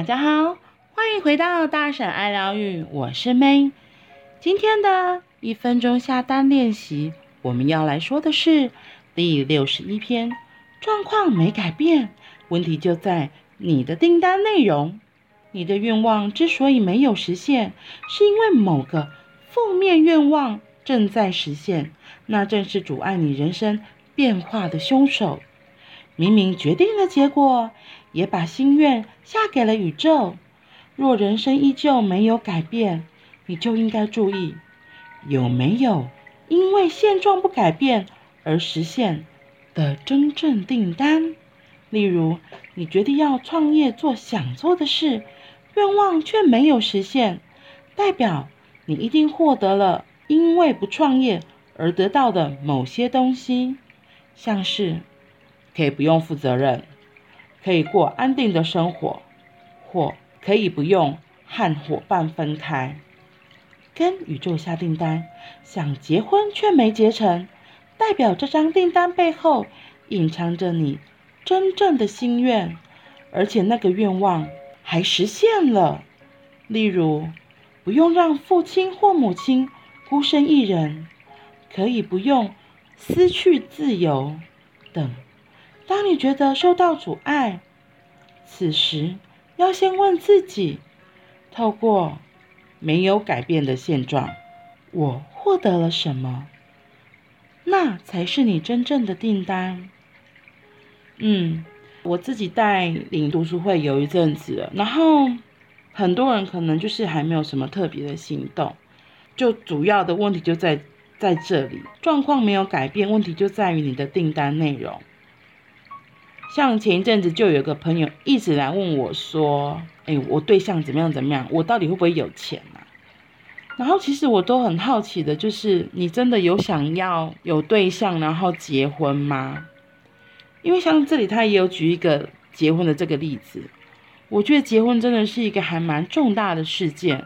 大家好，欢迎回到大婶爱疗愈，我是 May。今天的一分钟下单练习，我们要来说的是第六十一篇。状况没改变，问题就在你的订单内容。你的愿望之所以没有实现，是因为某个负面愿望正在实现，那正是阻碍你人生变化的凶手。明明决定了结果，也把心愿下给了宇宙。若人生依旧没有改变，你就应该注意，有没有因为现状不改变而实现的真正订单。例如，你决定要创业做想做的事，愿望却没有实现，代表你一定获得了因为不创业而得到的某些东西，像是。可以不用负责任，可以过安定的生活，或可以不用和伙伴分开。跟宇宙下订单，想结婚却没结成，代表这张订单背后隐藏着你真正的心愿，而且那个愿望还实现了。例如，不用让父亲或母亲孤身一人，可以不用失去自由等。当你觉得受到阻碍，此时要先问自己：透过没有改变的现状，我获得了什么？那才是你真正的订单。嗯，我自己带领读书会有一阵子，然后很多人可能就是还没有什么特别的行动，就主要的问题就在在这里，状况没有改变，问题就在于你的订单内容。像前一阵子就有个朋友一直来问我说：“哎，我对象怎么样怎么样？我到底会不会有钱啊？”然后其实我都很好奇的，就是你真的有想要有对象然后结婚吗？因为像这里他也有举一个结婚的这个例子，我觉得结婚真的是一个还蛮重大的事件，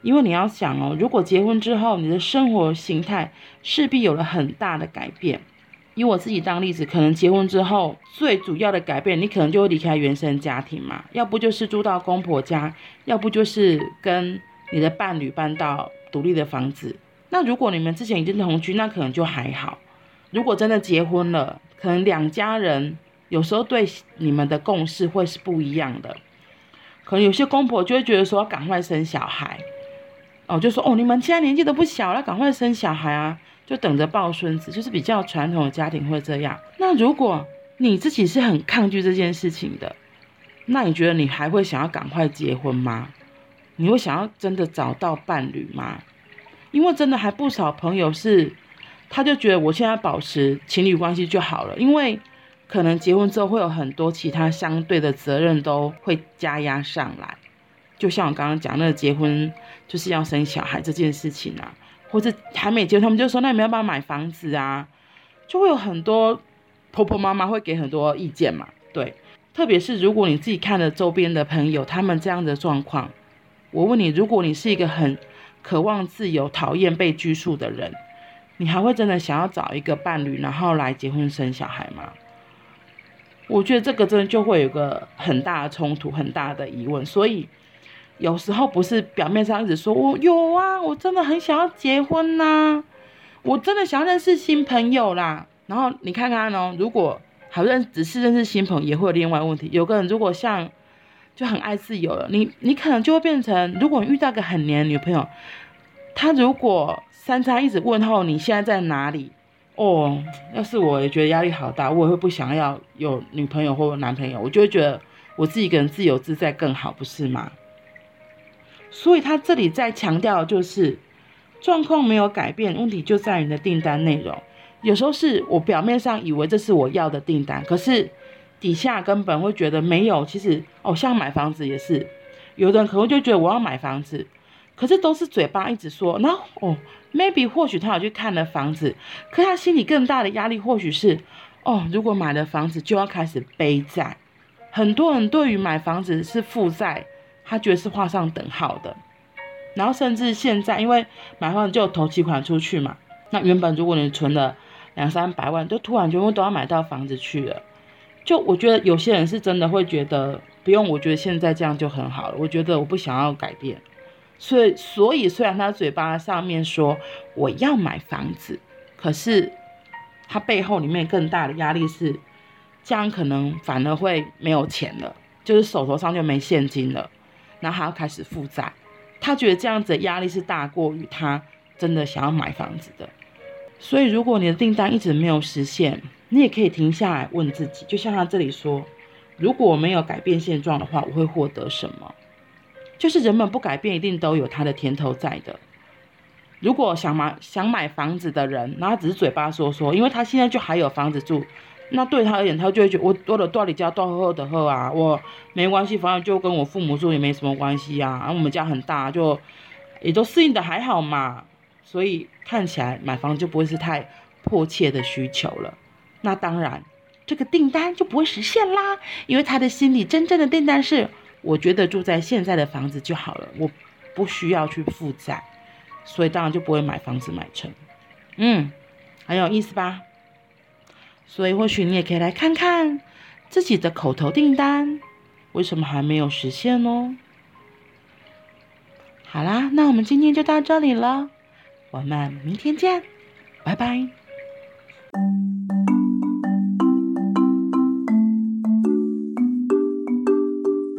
因为你要想哦，如果结婚之后你的生活形态势必有了很大的改变。以我自己当例子，可能结婚之后最主要的改变，你可能就会离开原生家庭嘛，要不就是住到公婆家，要不就是跟你的伴侣搬到独立的房子。那如果你们之前已经同居，那可能就还好。如果真的结婚了，可能两家人有时候对你们的共识会是不一样的。可能有些公婆就会觉得说赶快生小孩，哦，就说哦，你们现在年纪都不小了，赶快生小孩啊。就等着抱孙子，就是比较传统的家庭会这样。那如果你自己是很抗拒这件事情的，那你觉得你还会想要赶快结婚吗？你会想要真的找到伴侣吗？因为真的还不少朋友是，他就觉得我现在保持情侣关系就好了，因为可能结婚之后会有很多其他相对的责任都会加压上来。就像我刚刚讲那个结婚就是要生小孩这件事情啊。或者还没结婚，他们就说：“那你们要不要买房子啊？”就会有很多婆婆妈妈会给很多意见嘛。对，特别是如果你自己看了周边的朋友，他们这样的状况，我问你：如果你是一个很渴望自由、讨厌被拘束的人，你还会真的想要找一个伴侣，然后来结婚生小孩吗？我觉得这个真的就会有个很大的冲突、很大的疑问，所以。有时候不是表面上一直说我有啊，我真的很想要结婚呐、我真的想要认识新朋友啦。然后你看看哦，如果好认只是认识新朋友，也会有另外问题。有个人如果像就很爱自由了，你你可能就会变成，如果你遇到个很黏的女朋友，她如果三餐一直问候你现在在哪里，哦，要是我也觉得压力好大，我也会不想要有女朋友或男朋友，我就会觉得我自己一个人自由自在更好，不是吗？所以他这里在强调就是，状况没有改变，问题就在于你的订单内容。有时候是我表面上以为这是我要的订单，可是底下根本会觉得没有。其实哦，像买房子也是，有的人可能就觉得我要买房子，可是都是嘴巴一直说。然后哦，maybe 或许他有去看了房子，可他心里更大的压力或许是哦，如果买了房子就要开始背债。很多人对于买房子是负债。他觉得是画上等号的，然后甚至现在，因为买房就有头期款出去嘛，那原本如果你存了两三百万，就突然全部都要买到房子去了，就我觉得有些人是真的会觉得不用，我觉得现在这样就很好了。我觉得我不想要改变，所以所以虽然他嘴巴上面说我要买房子，可是他背后里面更大的压力是，这样可能反而会没有钱了，就是手头上就没现金了，然后还要开始负债。他觉得这样子的压力是大过于他真的想要买房子的。所以如果你的订单一直没有实现，你也可以停下来问自己，就像他这里说。如果我没有改变现状的话，我会获得什么？就是人们不改变，一定都有他的甜头在的。如果想买想买房子的人，然后只是嘴巴说说，因为他现在就还有房子住，那对他而言，他就会觉得我我的多里家多厚厚的厚啊，我没关系，反正就跟我父母住也没什么关系啊，然后我们家很大，就也都适应的还好嘛，所以看起来买房就不会是太迫切的需求了。那当然。这个订单就不会实现啦，因为他的心里真正的订单是，我觉得住在现在的房子就好了，我不需要去负债，所以当然就不会买房子买成。嗯，很有意思吧？所以或许你也可以来看看自己的口头订单为什么还没有实现呢？好啦，那我们今天就到这里了，我们明天见，拜拜。